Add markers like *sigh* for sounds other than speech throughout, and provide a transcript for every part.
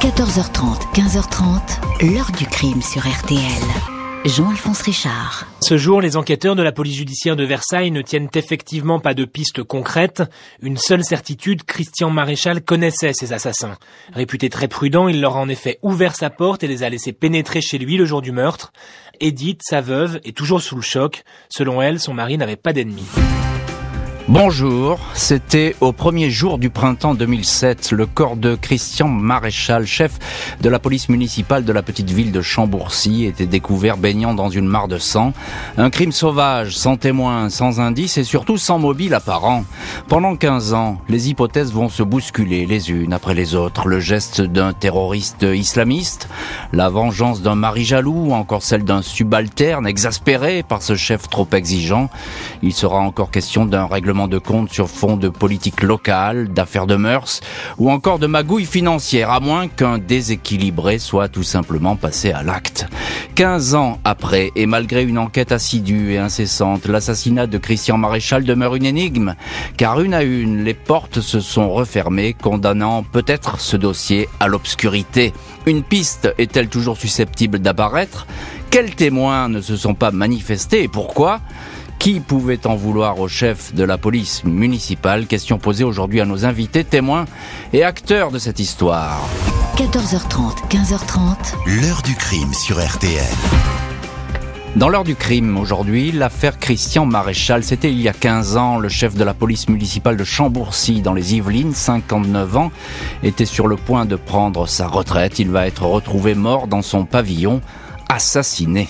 14h30, 15h30, l'heure du crime sur RTL. Jean-Alphonse Richard. Ce jour, les enquêteurs de la police judiciaire de Versailles ne tiennent effectivement pas de pistes concrètes. Une seule certitude, Christian Maréchal connaissait ces assassins. Réputé très prudent, il leur a en effet ouvert sa porte et les a laissés pénétrer chez lui le jour du meurtre. Edith, sa veuve, est toujours sous le choc. Selon elle, son mari n'avait pas d'ennemis. Bonjour, c'était au premier jour du printemps 2007, le corps de Christian Maréchal, chef de la police municipale de la petite ville de Chambourcy, était découvert baignant dans une mare de sang. Un crime sauvage, sans témoins, sans indices et surtout sans mobile apparent. Pendant 15 ans, les hypothèses vont se bousculer les unes après les autres. Le geste d'un terroriste islamiste, la vengeance d'un mari jaloux ou encore celle d'un subalterne exaspéré par ce chef trop exigeant. Il sera encore question d'un règlement de compte sur fond de politique locale, d'affaires de mœurs ou encore de magouilles financières, à moins qu'un déséquilibré soit tout simplement passé à l'acte. 15 ans après, et malgré une enquête assidue et incessante, l'assassinat de Christian Maréchal demeure une énigme, car une à une, les portes se sont refermées, condamnant peut-être ce dossier à l'obscurité. Une piste est-elle toujours susceptible d'apparaître? Quels témoins ne se sont pas manifestés? Et pourquoi? Qui pouvait en vouloir au chef de la police municipale Question posée aujourd'hui à nos invités, témoins et acteurs de cette histoire. 14h30, 15h30. L'heure du crime sur RTL. Dans l'heure du crime, aujourd'hui, l'affaire Christian Maréchal. C'était il y a 15 ans. Le chef de la police municipale de Chambourcy, dans les Yvelines, 59 ans, était sur le point de prendre sa retraite. Il va être retrouvé mort dans son pavillon, assassiné.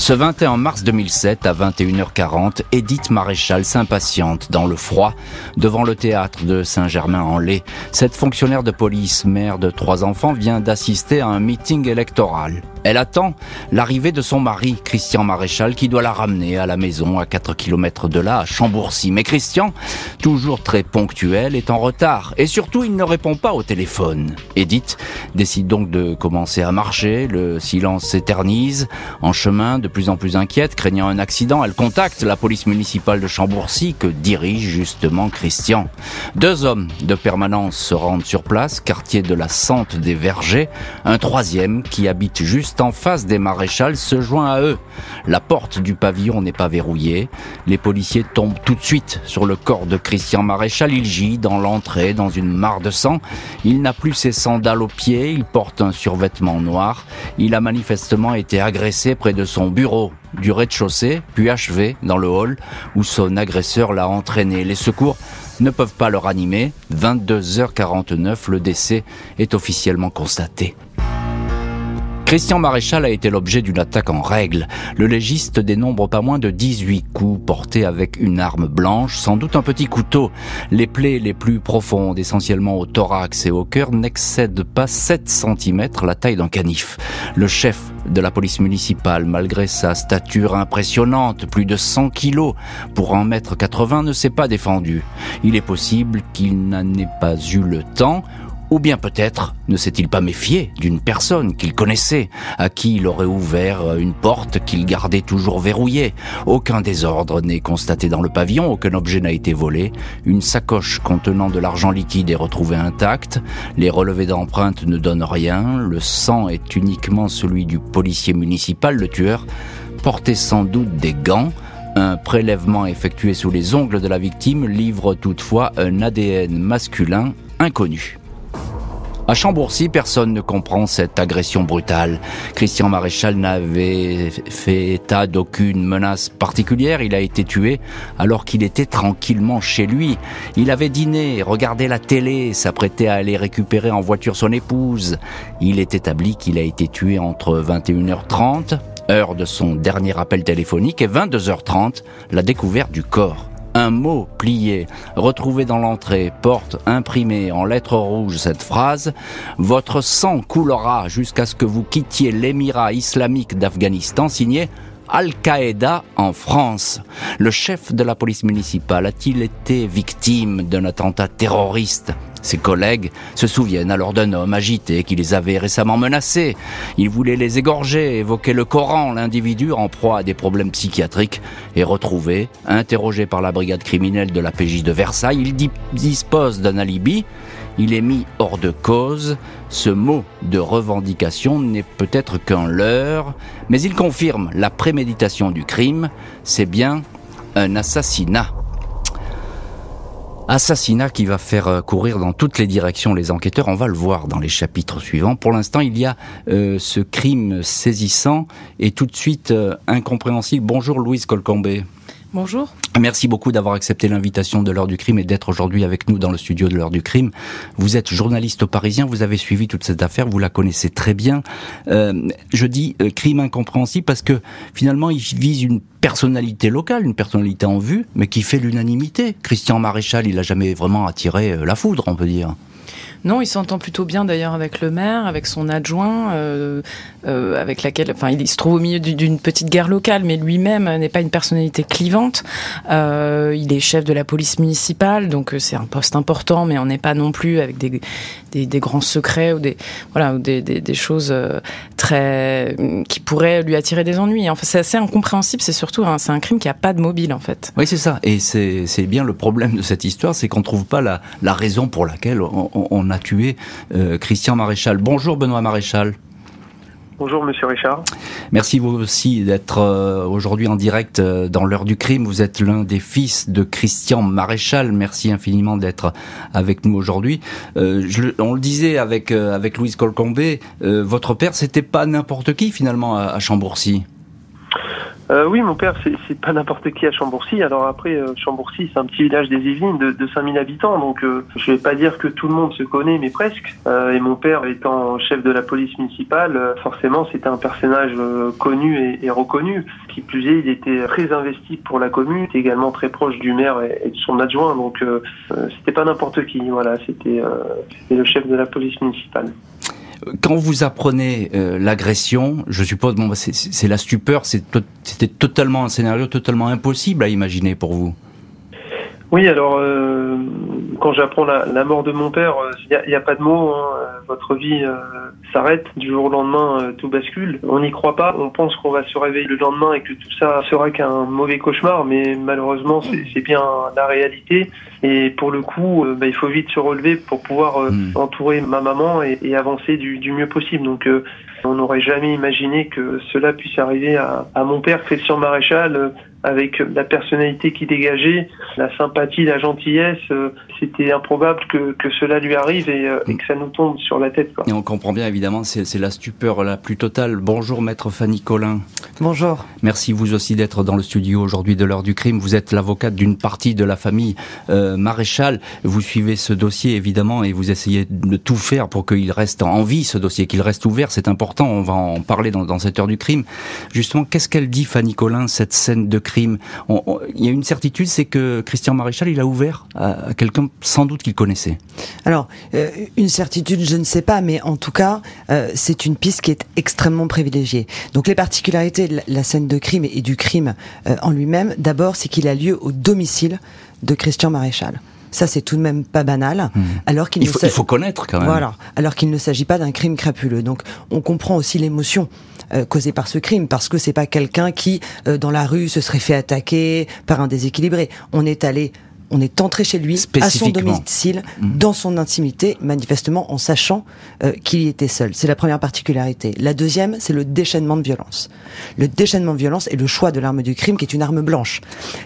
Ce 21 mars 2007, à 21h40, Edith Maréchal s'impatiente dans le froid devant le théâtre de Saint-Germain-en-Laye. Cette fonctionnaire de police, mère de trois enfants, vient d'assister à un meeting électoral. Elle attend l'arrivée de son mari, Christian Maréchal, qui doit la ramener à la maison à 4 km de là, à Chambourcy. Mais Christian, toujours très ponctuel, est en retard. Et surtout, il ne répond pas au téléphone. Edith décide donc de commencer à marcher. Le silence s'éternise. En chemin, plus en plus inquiète, craignant un accident, elle contacte la police municipale de Chambourcy que dirige justement Christian. Deux hommes de permanence se rendent sur place, quartier de la Sente des Vergers. Un troisième qui habite juste en face des maréchals se joint à eux. La porte du pavillon n'est pas verrouillée. Les policiers tombent tout de suite sur le corps de Christian Maréchal. Il gît dans l'entrée, dans une mare de sang. Il n'a plus ses sandales aux pieds. Il porte un survêtement noir. Il a manifestement été agressé près de son bureau du rez-de-chaussée, puis achevé dans le hall où son agresseur l'a entraîné. Les secours ne peuvent pas le ranimer. 22h49, le décès est officiellement constaté. Christian Maréchal a été l'objet d'une attaque en règle. Le légiste dénombre pas moins de 18 coups portés avec une arme blanche, sans doute un petit couteau. Les plaies les plus profondes, essentiellement au thorax et au cœur, n'excèdent pas 7 cm la taille d'un canif. Le chef de la police municipale, malgré sa stature impressionnante, plus de 100 kilos pour 1 mètre 80, ne s'est pas défendu. Il est possible qu'il n'en ait pas eu le temps ou bien peut-être ne s'est-il pas méfié d'une personne qu'il connaissait, à qui il aurait ouvert une porte qu'il gardait toujours verrouillée. Aucun désordre n'est constaté dans le pavillon, aucun objet n'a été volé. Une sacoche contenant de l'argent liquide est retrouvée intacte. Les relevés d'empreintes ne donnent rien. Le sang est uniquement celui du policier municipal. Le tueur portait sans doute des gants. Un prélèvement effectué sous les ongles de la victime livre toutefois un ADN masculin inconnu. À Chambourcy, personne ne comprend cette agression brutale. Christian Maréchal n'avait fait état d'aucune menace particulière. Il a été tué alors qu'il était tranquillement chez lui. Il avait dîné, regardé la télé, s'apprêtait à aller récupérer en voiture son épouse. Il est établi qu'il a été tué entre 21h30, heure de son dernier appel téléphonique, et 22h30, la découverte du corps un mot plié, retrouvé dans l'entrée, porte imprimée en lettres rouges cette phrase Votre sang coulera jusqu'à ce que vous quittiez l'émirat islamique d'Afghanistan, signé Al-Qaïda en France. Le chef de la police municipale a-t-il été victime d'un attentat terroriste? Ses collègues se souviennent alors d'un homme agité qui les avait récemment menacés. Il voulait les égorger, évoquer le Coran. L'individu, en proie à des problèmes psychiatriques, est retrouvé, interrogé par la brigade criminelle de la PJ de Versailles. Il dispose d'un alibi. il est mis hors de cause. Ce mot de revendication n'est peut-être qu'un leurre, mais il confirme la préméditation du crime. C'est bien un assassinat. Assassinat qui va faire euh, courir dans toutes les directions les enquêteurs. On va le voir dans les chapitres suivants. Pour l'instant, il y a euh, ce crime saisissant et tout de suite euh, incompréhensible. Bonjour Louise Colcombé. Bonjour. Merci beaucoup d'avoir accepté l'invitation de l'heure du crime et d'être aujourd'hui avec nous dans le studio de l'heure du crime. Vous êtes journaliste Parisien, vous avez suivi toute cette affaire, vous la connaissez très bien. Euh, je dis euh, crime incompréhensible parce que finalement il vise une personnalité locale, une personnalité en vue, mais qui fait l'unanimité. Christian Maréchal, il a jamais vraiment attiré euh, la foudre, on peut dire. Non, il s'entend plutôt bien d'ailleurs avec le maire, avec son adjoint, euh, euh, avec laquelle, enfin, il se trouve au milieu d'une petite guerre locale, mais lui-même n'est pas une personnalité clivante. Euh, il est chef de la police municipale, donc c'est un poste important, mais on n'est pas non plus avec des, des, grands secrets ou des voilà ou des, des, choses très qui pourraient lui attirer des ennuis. Enfin, c'est assez incompréhensible. C'est surtout c'est un crime qui a pas de mobile en fait. Oui, c'est ça. Et c'est bien le problème de cette histoire, c'est qu'on trouve pas la, la raison pour laquelle on, on a tué euh, Christian Maréchal. Bonjour Benoît Maréchal. Bonjour Monsieur Richard. Merci vous aussi d'être euh, aujourd'hui en direct euh, dans l'heure du crime. Vous êtes l'un des fils de Christian Maréchal. Merci infiniment d'être avec nous aujourd'hui. Euh, on le disait avec avec Louise Colcombé, votre père c'était pas n'importe qui finalement à Chambourcy? Euh, oui, mon père, c'est pas n'importe qui à Chambourcy. Alors après, euh, Chambourcy, c'est un petit village des Yvelines de, de 5000 habitants, donc euh, je vais pas dire que tout le monde se connaît, mais presque. Euh, et mon père, étant chef de la police municipale, euh, forcément, c'était un personnage connu et, et, reconnu. Qui plus est, il était très investi pour la commune, était également très proche du maire et, et de son adjoint, donc c'était pas n'importe qui. Voilà, c'était le chef de la police municipale. Quand vous apprenez euh, l'agression, je suppose, bon, c'est la stupeur, c'était totalement un scénario totalement impossible à imaginer pour vous. Oui, alors euh, quand j'apprends la, la, mort de mon père, il euh, n'y a, a, pas de mots. Hein. Votre vie euh, s'arrête du jour au lendemain, euh, tout bascule. On n'y croit pas. On pense qu'on va se réveiller le lendemain et que tout ça sera qu'un mauvais cauchemar, mais malheureusement, c'est bien la réalité. Et pour le coup, bah, il faut vite se relever pour pouvoir mmh. entourer ma maman et, et avancer du, du, mieux possible. Donc on n'aurait jamais imaginé que cela puisse arriver à, à mon père, Christian Maréchal, avec la personnalité qui dégageait, la sympathie, la gentillesse. C'était improbable que, que, cela lui arrive et, et, que ça nous tombe sur la tête. Quoi. Et on comprend bien, évidemment, c'est la stupeur la plus totale. Bonjour, maître Fanny Collin. Bonjour. Merci vous aussi d'être dans le studio aujourd'hui de l'heure du crime. Vous êtes l'avocate d'une partie de la famille euh, Maréchal. Vous suivez ce dossier, évidemment, et vous essayez de tout faire pour qu'il reste en vie, ce dossier, qu'il reste ouvert. C'est important, on va en parler dans, dans cette heure du crime. Justement, qu'est-ce qu'elle dit, Fanny Collin, cette scène de crime? Il y a une certitude, c'est que Christian Maréchal, il a ouvert à, à quelqu'un sans doute qu'il connaissait. Alors, euh, une certitude, je ne sais pas, mais en tout cas, euh, c'est une piste qui est extrêmement privilégiée. Donc les particularités de la, la scène de crime et du crime euh, en lui-même, d'abord, c'est qu'il a lieu au domicile de Christian Maréchal. Ça, c'est tout de même pas banal. Mmh. Alors qu'il il, faut, il faut connaître quand même. Voilà. Alors qu'il ne s'agit pas d'un crime crapuleux. Donc, on comprend aussi l'émotion euh, causée par ce crime, parce que c'est pas quelqu'un qui, euh, dans la rue, se serait fait attaquer par un déséquilibré. On est allé on est entré chez lui, à son domicile, mmh. dans son intimité, manifestement en sachant euh, qu'il y était seul. C'est la première particularité. La deuxième, c'est le déchaînement de violence. Le déchaînement de violence est le choix de l'arme du crime, qui est une arme blanche.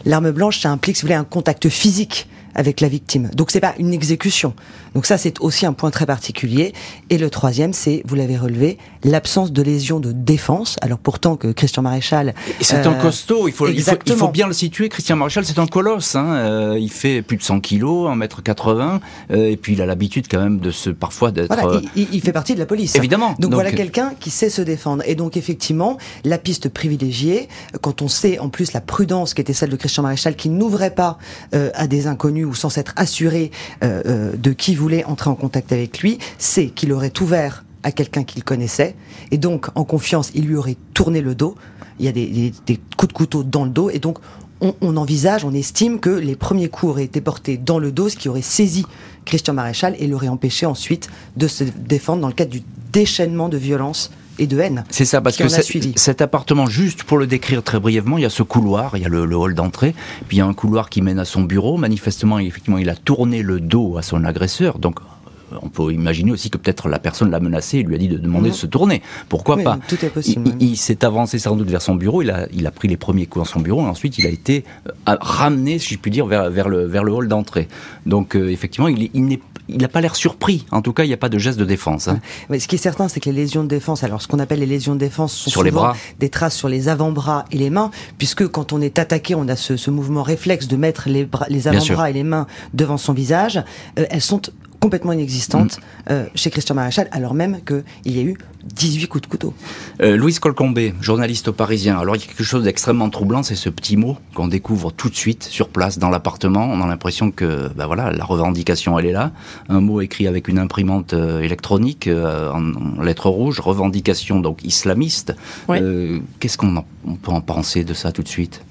L'arme blanche, ça implique, si vous voulez, un contact physique avec la victime. Donc c'est pas une exécution. Donc ça c'est aussi un point très particulier. Et le troisième c'est, vous l'avez relevé, l'absence de lésion de défense. Alors pourtant que Christian Maréchal... C'est euh, un costaud, il faut, il faut, il, faut, bien le situer. Christian Maréchal c'est un colosse. Hein. Euh, il fait plus de 100 kilos, 1m80. Euh, et puis il a l'habitude quand même de se parfois d'être... Voilà, il, il, fait partie de la police. Évidemment. Donc, donc voilà quelqu'un qui sait se défendre. Et donc effectivement, la piste privilégiée, quand on sait en plus la prudence qui était celle de Christian Maréchal, qui n'ouvrait pas à des inconnus ou sans s'être assuré euh, euh, de qui voulait entrer en contact avec lui, c'est qu'il aurait ouvert à quelqu'un qu'il connaissait, et donc en confiance, il lui aurait tourné le dos. Il y a des, coups de couteau dans le dos, et donc on, on, envisage, on estime que les premiers coups auraient été portés dans le dos, ce qui aurait saisi Christian Maréchal et l'aurait empêché ensuite de se défendre dans le cadre du déchaînement de violence et de haine. C'est ça, parce que cet appartement, juste pour le décrire très brièvement, il y a ce couloir, il y a le, le hall d'entrée, puis il y a un couloir qui mène à son bureau. Manifestement, effectivement, il a tourné le dos à son agresseur, donc on peut imaginer aussi que peut-être la personne l'a menacé et lui a dit de demander de se tourner. Pourquoi pas? Tout est possible. Il, s'est avancé sans doute vers son bureau, il a, il a pris les premiers coups dans son bureau et ensuite il a été euh, ramené, si je puis dire, vers, vers, le, vers le hall d'entrée. Donc euh, effectivement, il, il n'est il n'a pas l'air surpris. En tout cas, il n'y a pas de geste de défense. Hein. Mais ce qui est certain, c'est que les lésions de défense, alors ce qu'on appelle les lésions de défense, sont sur souvent les bras. des traces sur les avant-bras et les mains, puisque quand on est attaqué, on a ce, ce mouvement réflexe de mettre les, les avant-bras et les mains devant son visage. Euh, elles sont complètement inexistante mm. euh, chez Christian Maréchal, alors même qu'il y a eu 18 coups de couteau. Euh, Louise Colcombé, journaliste au Parisien. Alors il y a quelque chose d'extrêmement troublant, c'est ce petit mot qu'on découvre tout de suite sur place dans l'appartement. On a l'impression que ben voilà, la revendication elle est là. Un mot écrit avec une imprimante euh, électronique euh, en, lettres rouges, revendication donc islamiste. Qu'est-ce qu'on peut en penser de ça tout de suite?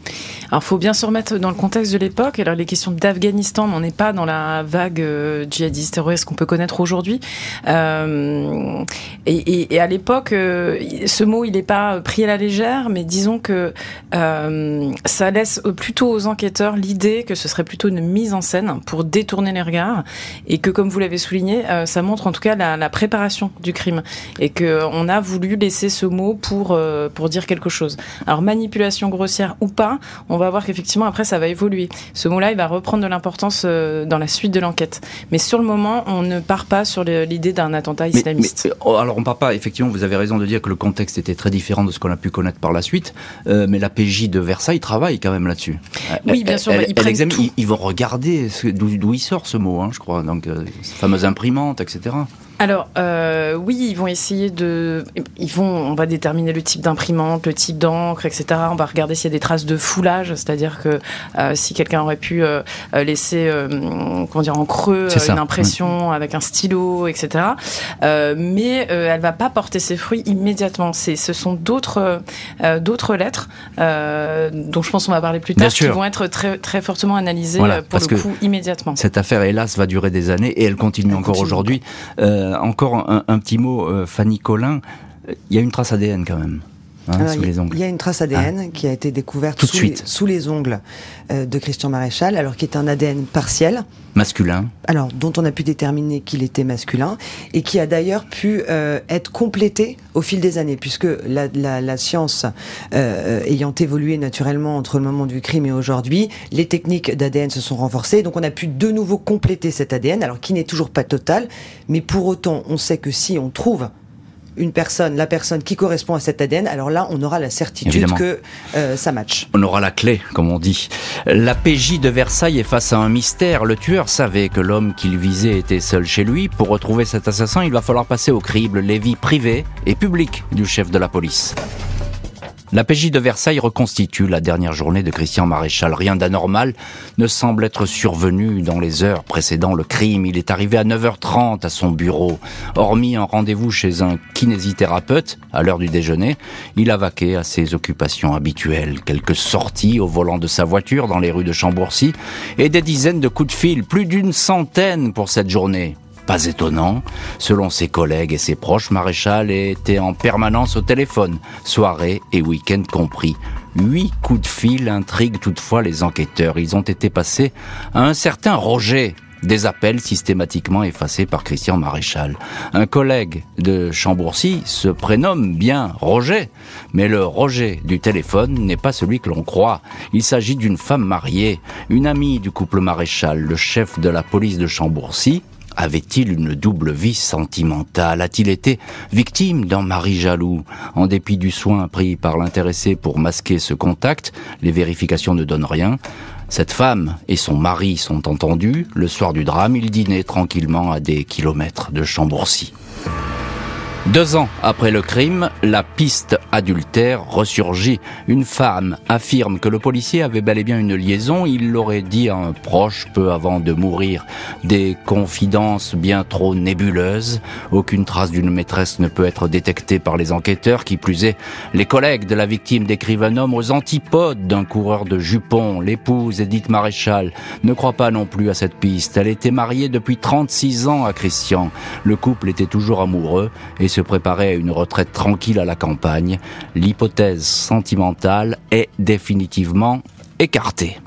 Alors faut bien se remettre dans le contexte de l'époque. Alors les questions d'Afghanistan, on n'est pas dans la vague djihadiste ce qu'on peut connaître aujourd'hui. Euh, et, à l'époque, euh, ce mot, il n'est pas pris à la légère, mais disons que euh, ça laisse plutôt aux enquêteurs l'idée que ce serait plutôt une mise en scène pour détourner les regards, et que, comme vous l'avez souligné, ça montre en tout cas la, préparation du crime, et que on a voulu laisser ce mot pour pour dire quelque chose. Alors manipulation grossière ou pas, on va voir qu'effectivement après ça va évoluer. Ce mot-là, il va reprendre de l'importance dans la suite de l'enquête, mais sur le moment on ne part pas sur l'idée d'un attentat islamiste. Oh, alors on part pas, effectivement, vous avez raison de dire que le contexte était très différent de ce qu'on a pu connaître par la suite, euh, mais la PJ de Versailles travaille quand même là-dessus. Oui, bien sûr, ils, vont regarder d'où il sort ce mot, hein, je crois, donc euh, ces fameuses imprimantes, etc. Alors euh, oui, ils vont essayer de, ils vont, on va déterminer le type d'imprimante, le type d'encre, etc. On va regarder s'il y a des traces de foulage, c'est-à-dire que euh, si quelqu'un aurait pu euh, laisser, comment dire, en creux une impression avec un stylo, etc. mais elle va pas porter ses fruits immédiatement. C'est, ce sont d'autres, d'autres lettres dont je pense qu'on va parler plus tard, qui vont être très, très fortement analysées pour le coup immédiatement. Cette affaire, hélas, va durer des années et elle continue encore aujourd'hui. Euh, encore un, petit mot, euh, Fanny Collin, il y a une trace ADN quand même. Hein, sous les ongles. Il y a une trace ADN ah. qui a été découverte Tout sous, suite. Les, sous les ongles euh, de Christian Maréchal, alors qui est un ADN partiel. Masculin. Alors, dont on a pu déterminer qu'il était masculin, et qui a d'ailleurs pu être complété au fil des années, puisque la, la, la science ayant évolué naturellement entre le moment du crime et aujourd'hui, les techniques d'ADN se sont renforcées, donc on a pu de nouveau compléter cet ADN, alors qui n'est toujours pas total, mais pour autant, on sait que si on trouve une personne, la personne qui correspond à cet ADN, alors là, on aura la certitude que euh, ça match. On aura la clé, comme on dit. La PJ de Versailles est face à un mystère. Le tueur savait que l'homme qu'il visait était seul chez lui. Pour retrouver cet assassin, il va falloir passer au crible les vies privées et publiques du chef de la police. La PJ de Versailles reconstitue la dernière journée de Christian Maréchal. Rien d'anormal ne semble être survenu dans les heures précédant le crime. Il est arrivé à 9h30 à son bureau. Hormis un rendez-vous chez un kinésithérapeute à l'heure du déjeuner, il a vaqué à ses occupations habituelles. Quelques sorties au volant de sa voiture dans les rues de Chambourcy et des dizaines de coups de fil, plus d'une centaine pour cette journée. Pas étonnant, selon ses collègues et ses proches, Maréchal était en permanence au téléphone, soirée et week-end compris. Huit coups de fil intriguent toutefois les enquêteurs. Ils ont été passés à un certain Roger, des appels systématiquement effacés par Christian Maréchal. Un collègue de Chambourcy se prénomme bien Roger, mais le Roger du téléphone n'est pas celui que l'on croit. Il s'agit d'une femme mariée, une amie du couple Maréchal, le chef de la police de Chambourcy, avait-il une double vie sentimentale? A-t-il été victime d'un mari jaloux? En dépit du soin pris par l'intéressé pour masquer ce contact, les vérifications ne donnent rien. Cette femme et son mari sont entendus. Le soir du drame, ils dînaient tranquillement à des kilomètres de Chambourcy. Deux ans après le crime, la piste adultère ressurgit. Une femme affirme que le policier avait bel et bien une liaison, il l'aurait dit à un proche peu avant de mourir. Des confidences bien trop nébuleuses. Aucune trace d'une maîtresse ne peut être détectée par les enquêteurs, qui plus est, les collègues de la victime décrivent un homme aux antipodes d'un coureur de jupons. L'épouse, Edith Maréchal, ne croit pas non plus à cette piste. Elle était mariée depuis 36 ans à Christian. Le couple était toujours amoureux et se préparait à une retraite tranquille à la campagne, l'hypothèse sentimentale est définitivement écartée.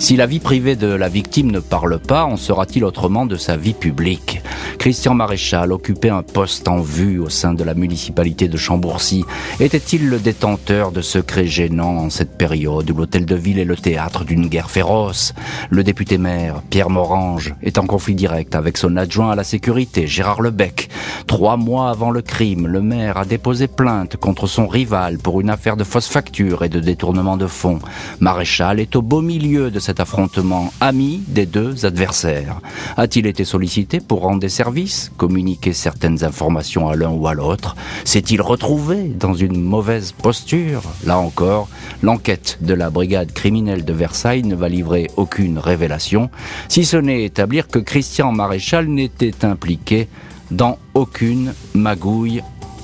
Si la vie privée de la victime ne parle pas, en sera-t-il autrement de sa vie publique Christian Maréchal occupait un poste en vue au sein de la municipalité de Chambourcy. Était-il le détenteur de secrets gênants en cette période où l'hôtel de ville est le théâtre d'une guerre féroce Le député maire, Pierre Morange, est en conflit direct avec son adjoint à la sécurité, Gérard Lebec. Trois mois avant le crime, le maire a déposé plainte contre son rival pour une affaire de fausse facture et de détournement de fonds. Maréchal est au beau milieu de affrontement ami des deux adversaires A-t-il été sollicité pour rendre des services, communiquer certaines informations à l'un ou à l'autre S'est-il retrouvé dans une mauvaise posture Là encore, l'enquête de la brigade criminelle de Versailles ne va livrer aucune révélation, si ce n'est établir que Christian Maréchal n'était impliqué dans aucune magouille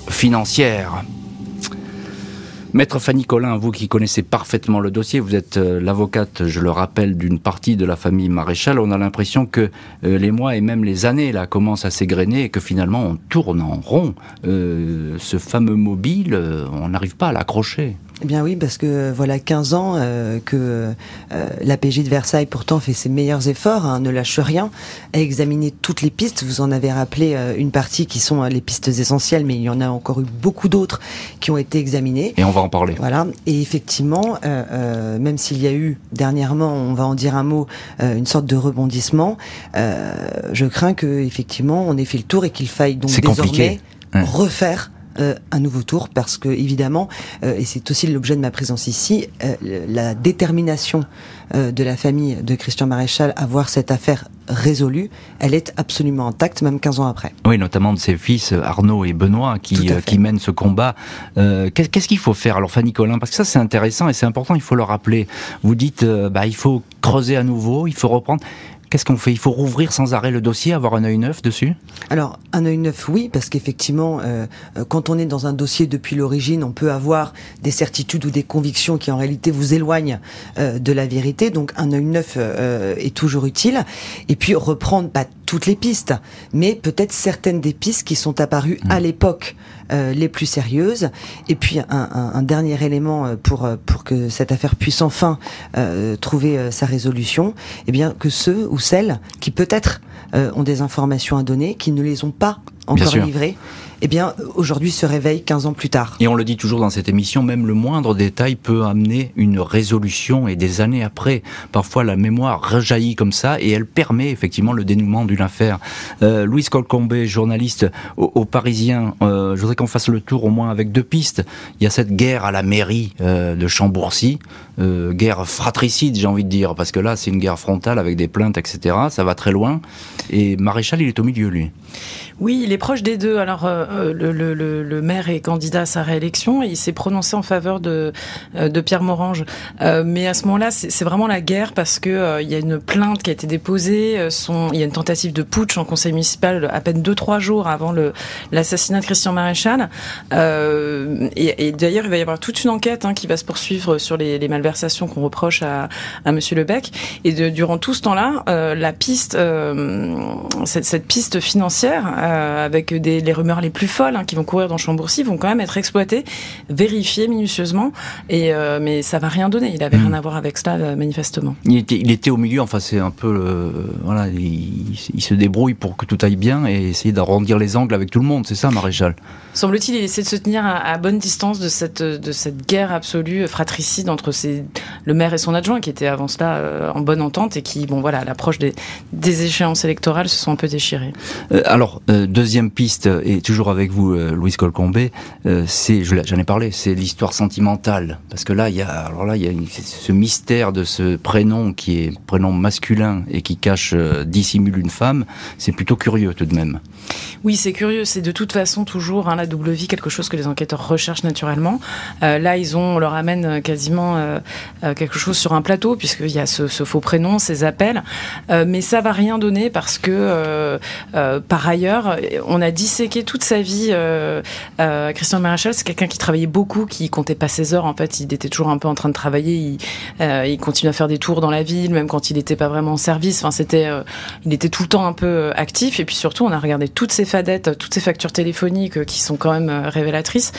financière. Maître Fanny Collin, vous qui connaissez parfaitement le dossier, vous êtes euh, l'avocate, je le rappelle, d'une partie de la famille Maréchal. On a l'impression que euh, les mois et même les années là commencent à s'égrener et que finalement on tourne en rond. Euh, ce fameux mobile, on n'arrive pas à l'accrocher. Eh bien oui, parce que voilà 15 ans euh, que euh, la PJ de Versailles pourtant fait ses meilleurs efforts, hein, ne lâche rien, a examiné toutes les pistes. Vous en avez rappelé euh, une partie qui sont les pistes essentielles, mais il y en a encore eu beaucoup d'autres qui ont été examinées. Et on va en parler. Voilà. Et effectivement, même s'il y a eu dernièrement, on va en dire un mot, une sorte de rebondissement, je crains que effectivement on ait fait le tour et qu'il faille donc désormais refaire euh, un nouveau tour parce que évidemment, euh, et c'est aussi l'objet de ma présence ici, euh, la détermination de la famille de Christian Maréchal à voir cette affaire résolue, elle est absolument intacte, même 15 ans après. Oui, notamment de ses fils Arnaud et Benoît qui, qui mènent ce combat. Qu'est-ce qu'il faut faire alors, Fanny Collin Parce que ça, c'est intéressant et c'est important, il faut le rappeler. Vous dites, bah, il faut creuser à nouveau, il faut reprendre. Qu'est-ce qu'on fait? Il faut rouvrir sans arrêt le dossier, avoir un œil neuf dessus? Alors, un œil neuf, oui, parce qu'effectivement, euh, euh, quand on est dans un dossier depuis l'origine, on peut avoir des certitudes ou des convictions qui en réalité vous éloignent euh, de la vérité. Donc, un œil neuf est toujours utile. Et puis, reprendre pas toutes les pistes, mais peut-être certaines des pistes qui sont apparues à mmh. l'époque euh, les plus sérieuses. Et puis un, dernier élément euh, pour euh, pour que cette affaire puisse enfin trouver sa résolution, eh bien que ceux ou celles qui peut-être ont des informations à donner, qui ne les ont pas encore livrées, eh bien, aujourd'hui se réveille 15 ans plus tard. Et on le dit toujours dans cette émission, même le moindre détail peut amener une résolution et des années après, parfois la mémoire rejaillit comme ça et elle permet effectivement le dénouement d'une affaire. Euh, Louise Colcombé, journaliste au, Parisien, euh, je voudrais qu'on fasse le tour au moins avec deux pistes. Il y a cette guerre à la mairie euh, de Chambourcy, euh, guerre fratricide j'ai envie de dire, parce que là c'est une guerre frontale avec des plaintes, etc. Ça va très loin. Et Maréchal, il est au milieu, lui. Oui, il est proche des deux. Alors, euh, euh, le, maire est candidat à sa réélection et il s'est prononcé en faveur de, de Pierre Morange. mais à ce moment-là, c'est vraiment la guerre parce que il y a une plainte qui a été déposée. Il y a une tentative de putsch en conseil municipal à peine deux trois jours avant l'assassinat de Christian Maréchal. et, d'ailleurs, il va y avoir toute une enquête hein, qui va se poursuivre sur les, les qu'on reproche à, à Monsieur Lebec. Et de, durant tout ce temps-là, la piste, cette, cette, piste financière euh, avec des, les rumeurs les plus folles hein, qui vont courir dans Chambourcy, vont quand même être exploitées, vérifiées minutieusement. Et euh, mais ça va rien donner. Il avait rien hmm. à voir avec cela euh, manifestement. Il était, il était au milieu. Enfin, c'est un peu voilà, il, il, se débrouille pour que tout aille bien et essayer d'arrondir les angles avec tout le monde. C'est ça, maréchal. Semble-t-il, il essaie de se tenir à, bonne distance de cette de cette guerre absolue fratricide entre le maire et son adjoint, qui étaient avant cela en bonne entente et qui, bon voilà, à l'approche des, des échéances électorales, se sont un peu déchirés. alors, euh, deuxième piste, et toujours avec vous, euh, Louise Colcombé, euh, c'est, j'en ai parlé, c'est l'histoire sentimentale. Parce que là, il y a, alors là, il y a ce mystère de ce prénom qui est prénom masculin et qui cache, dissimule une femme. C'est plutôt curieux tout de même. Oui, c'est curieux. C'est de toute façon toujours hein, la double vie, quelque chose que les enquêteurs recherchent naturellement. là, ils ont, on leur amène quasiment quelque chose sur un plateau, puisqu'il y a ce, faux prénom, ces appels. mais ça va rien donner parce que, par ailleurs, on a disséqué toute sa vie. Euh, euh, Christian Maréchal, c'est quelqu'un qui travaillait beaucoup, qui comptait pas ses heures. En fait, il était toujours un peu en train de travailler. Il, euh, il continuait à faire des tours dans la ville, même quand il n'était pas vraiment en service. Enfin, c'était, il était tout le temps un peu actif. Et puis surtout, on a regardé toutes ses fadettes, toutes ces factures téléphoniques qui sont quand même révélatrices.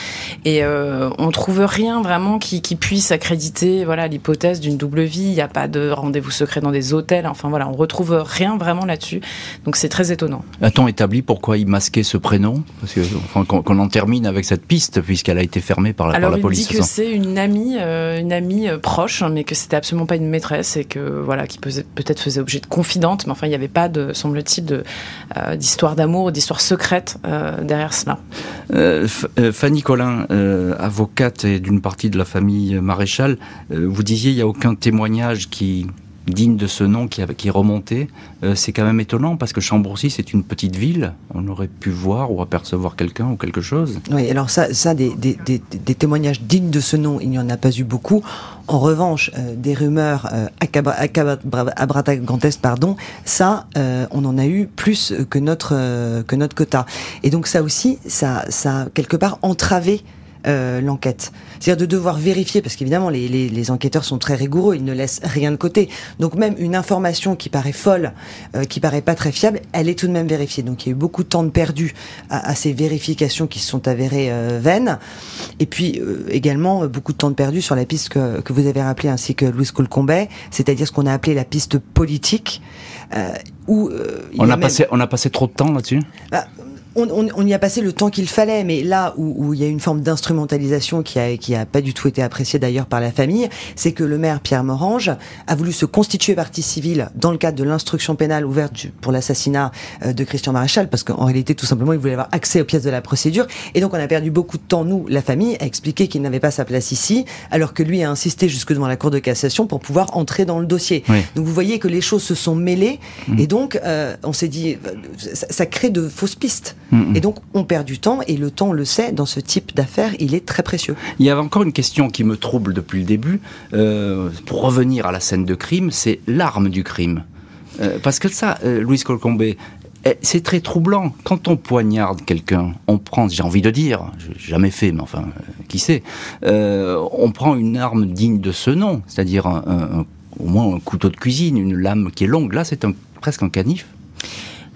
Et on trouve rien vraiment qui puisse accréditer voilà l'hypothèse d'une double vie. Il n'y a pas de rendez-vous secret dans des hôtels. Enfin voilà, on retrouve rien vraiment là-dessus. Donc c'est très étonnant. A-t-on établi pourquoi il masquait ce prénom? Parce que qu'on en termine avec cette piste puisqu'elle a été fermée par la, Alors, par la police. Dit que c'est une amie, euh, une amie euh, proche, mais que c'était absolument pas une maîtresse et que voilà, qui peut-être faisait objet de confidente, mais enfin il n'y avait pas de, semble-t-il, de euh, d'histoire d'amour ou d'histoire secrète derrière cela. Fanny Collin, avocate et d'une partie de la famille Maréchal, vous disiez il n'y a aucun témoignage qui digne de ce nom qui, qui est remonté. Euh, c'est quand même étonnant parce que Chambourcy, c'est une petite ville. On aurait pu voir ou apercevoir quelqu'un ou quelque chose. Oui, alors ça, ça des, témoignages dignes de ce nom, il n'y en a pas eu beaucoup. En revanche, euh, des rumeurs euh, abratagantes, pardon, ça, euh, on en a eu plus que notre, que notre quota. Et donc ça aussi, ça, ça a quelque part entravé euh, l'enquête. C'est-à-dire de devoir vérifier, parce qu'évidemment les, les, les, enquêteurs sont très rigoureux, ils ne laissent rien de côté. Donc même une information qui paraît folle, euh, qui paraît pas très fiable, elle est tout de même vérifiée. Donc il y a eu beaucoup de temps de perdu à, à ces vérifications qui se sont avérées euh, vaines. Et puis également beaucoup de temps de perdu sur la piste que, que vous avez rappelée ainsi que Louis Colcombet, c'est-à-dire ce qu'on a appelé la piste politique. où on a, passé, on a passé trop de temps là-dessus? Bah, on, y a passé le temps qu'il fallait, mais là où, il y a une forme d'instrumentalisation qui a, qui a pas du tout été appréciée d'ailleurs par la famille, c'est que le maire Pierre Morange a voulu se constituer partie civile dans le cadre de l'instruction pénale ouverte pour l'assassinat euh, de Christian Maréchal, parce qu'en réalité, tout simplement, il voulait avoir accès aux pièces de la procédure. Et donc, on a perdu beaucoup de temps, nous, la famille, à expliquer qu'il n'avait pas sa place ici, alors que lui a insisté jusque devant la Cour de cassation pour pouvoir entrer dans le dossier. Donc, vous voyez que les choses se sont mêlées, mmh. et donc, euh, on s'est dit, euh, ça crée de fausses pistes. Et donc, on perd du temps, et le temps, on le sait, dans ce type d'affaires, il est très précieux. Il y a encore une question qui me trouble depuis le début. Euh, pour revenir à la scène de crime, c'est l'arme du crime. Euh, parce que ça, euh, Louise Colcombé, eh, c'est très troublant. Quand on poignarde quelqu'un, on prend, j'ai envie de dire, jamais fait, mais enfin, qui sait, on prend une arme digne de ce nom, c'est-à-dire au moins un couteau de cuisine, une lame qui est longue. Là, c'est presque un canif.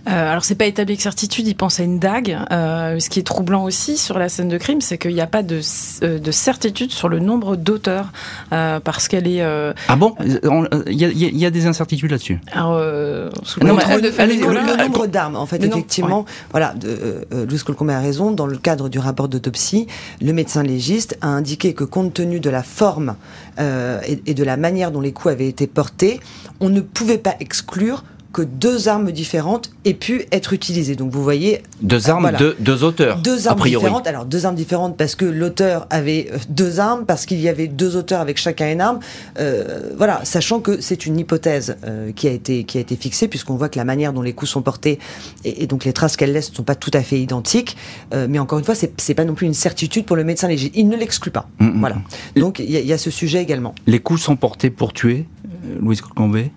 Euh, alors c'est pas établi avec certitude, il pense à une dague. Euh, ce qui est troublant aussi sur la scène de crime, c'est qu'il n'y a pas de, euh, de, certitude sur le nombre d'auteurs, euh, parce qu'elle est. Euh, ah bon? Il y, y, a des incertitudes là-dessus. Alors, sous le, de nombre d'armes, en fait, effectivement, voilà, Louis Colcombe a raison. Dans le cadre du rapport d'autopsie, le médecin légiste a indiqué que compte tenu de la forme et, et de la manière dont les coups avaient été portés, on ne pouvait pas exclure que deux armes différentes aient pu être utilisées. Donc vous voyez... Deux armes, deux, auteurs. Deux armes différentes. Alors deux armes différentes parce que l'auteur avait euh, deux armes, parce qu'il y avait deux auteurs avec chacun une arme. Euh, voilà, sachant que c'est une hypothèse euh, qui, a été, qui a été fixée, puisqu'on voit que la manière dont les coups sont portés et, donc les traces qu'elles laissent ne sont pas tout à fait identiques. mais encore une fois, c'est pas non plus une certitude pour le médecin léger. Il ne l'exclut pas. Mm, mm, voilà. Mm. Donc il y, a ce sujet également. Les coups sont portés pour tuer, Louise Colcombé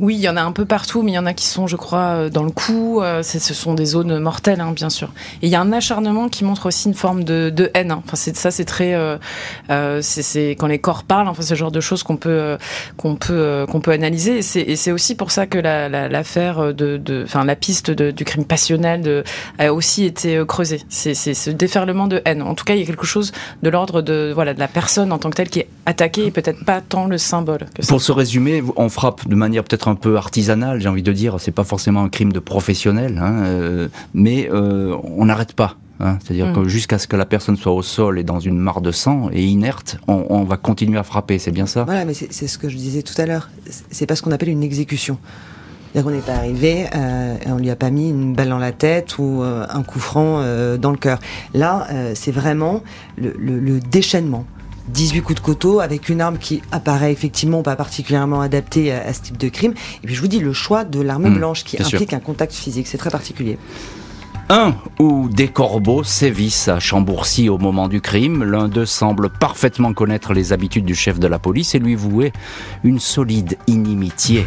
oui, il y en a un peu partout, mais il y en a qui sont, je crois, euh, dans le cou. Euh, ce sont des zones mortelles, hein, bien sûr. Et il y a un acharnement qui montre aussi une forme de, haine. Hein. Enfin, ça, c'est très, euh, c'est quand les corps parlent. Enfin, c'est le genre de choses qu'on peut, qu'on peut, qu'on peut analyser. Et c'est aussi pour ça que l'affaire la, de, enfin, la piste du crime passionnel a aussi été creusée. C'est ce déferlement de haine. En tout cas, il y a quelque chose de l'ordre de, voilà, de la personne en tant que telle qui est attaquée et peut-être pas tant le symbole. Pour se résumer, on frappe de manière peut-être un peu artisanale, j'ai envie de dire. C'est pas forcément un crime de professionnel, hein, euh, mais euh, on n'arrête pas. Hein. C'est-à-dire mm. que jusqu'à ce que la personne soit au sol et dans une mare de sang et inerte, on, va continuer à frapper. C'est bien ça? Voilà, mais c'est ce que je disais tout à l'heure. C'est pas ce qu'on appelle une exécution. C'est-à-dire qu'on n'est pas arrivé, euh, et on lui a pas mis une balle dans la tête ou un coup franc dans le cœur. Là, c'est vraiment le, le déchaînement 18 coups de couteau avec une arme qui apparaît effectivement pas particulièrement adaptée à, ce type de crime. Et puis je vous dis, le choix de l'arme hmm, blanche qui implique un contact physique, c'est très particulier. Un ou des corbeaux sévissent à Chambourcy au moment du crime. L'un d'eux semble parfaitement connaître les habitudes du chef de la police et lui vouer une solide inimitié.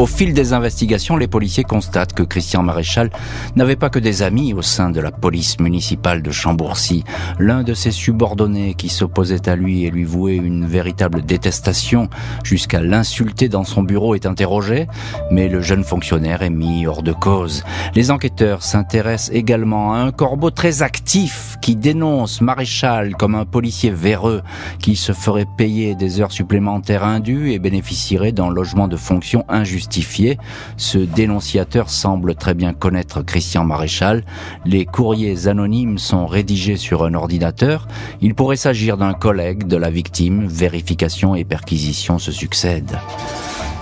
Au fil des investigations, les policiers constatent que Christian Maréchal n'avait pas que des amis au sein de la police municipale de Chambourcy. L'un de ses subordonnés qui s'opposait à lui et lui vouait une véritable détestation jusqu'à l'insulter dans son bureau est interrogé, mais le jeune fonctionnaire est mis hors de cause. Les enquêteurs s'intéressent également à un corbeau très actif qui dénonce Maréchal comme un policier véreux qui se ferait payer des heures supplémentaires indues et bénéficierait d'un logement de fonction ce dénonciateur semble très bien connaître Christian Maréchal. Les courriers anonymes sont rédigés sur un ordinateur. Il pourrait s'agir d'un collègue de la victime. Vérification et perquisition se succèdent.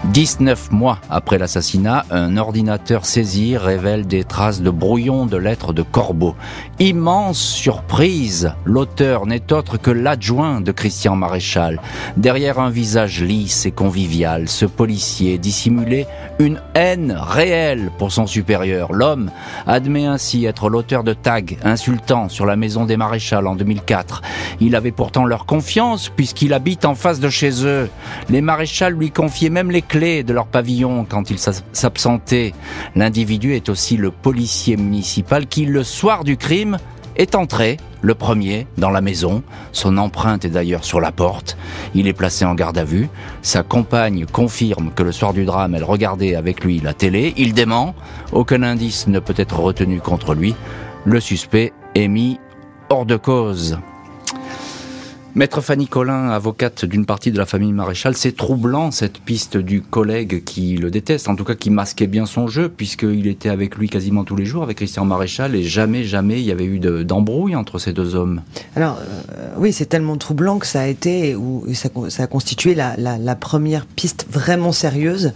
19 mois après l'assassinat, un ordinateur saisi révèle des traces de brouillons de lettres de Corbeau. Immense surprise, l'auteur n'est autre que l'adjoint de Christian Maréchal. Derrière un visage lisse et convivial, ce policier dissimulait une haine réelle pour son supérieur. L'homme admet ainsi être l'auteur de tags insultants sur la maison des maréchals en 2004. Il avait pourtant leur confiance puisqu'il habite en face de chez eux. Les maréchals lui confiaient même les clés de leur pavillon quand il s'absentait. L'individu est aussi le policier municipal qui, le soir du crime, est entré, le premier, dans la maison. Son empreinte est d'ailleurs sur la porte. Il est placé en garde à vue. Sa compagne confirme que le soir du drame, elle regardait avec lui la télé. Il dément. Aucun indice ne peut être retenu contre lui. Le suspect est mis hors de cause. Maître Fanny Collin, avocate d'une partie de la famille Maréchal, c'est troublant cette piste du collègue qui le déteste, en tout cas qui masquait bien son jeu, puisqu'il était avec lui quasiment tous les jours, avec Christian Maréchal, et jamais, jamais il y avait eu d'embrouille entre ces deux hommes. Alors, euh, oui, c'est tellement troublant que ça a été, ou ça, a constitué la, première piste vraiment sérieuse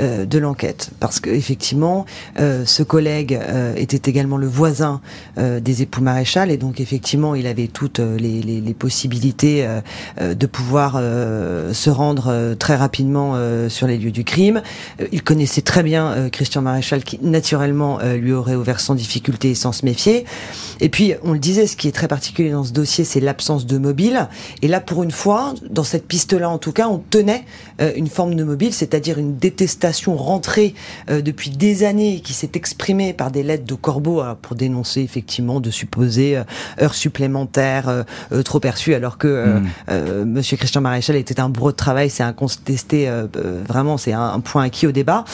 euh, de l'enquête. Parce qu'effectivement, euh, ce collègue était également le voisin des époux Maréchal, et donc effectivement, il avait toutes les possibilités euh, euh, de pouvoir euh, se rendre très rapidement sur les lieux du crime. Il connaissait très bien Christian Maréchal qui naturellement lui aurait ouvert sans difficulté et sans se méfier. Et puis on le disait, ce qui est très particulier dans ce dossier, c'est l'absence de mobile. Et là, pour une fois, dans cette piste-là en tout cas, on tenait une forme de mobile, c'est-à-dire une détestation rentrée depuis des années qui s'est exprimée par des lettres de Corbeau pour dénoncer effectivement de supposées heures supplémentaires trop perçues alors que euh, hmm. euh, Monsieur Christian Maréchal était un bourreau de travail, c'est incontesté, euh, vraiment, c'est un, point acquis au débat.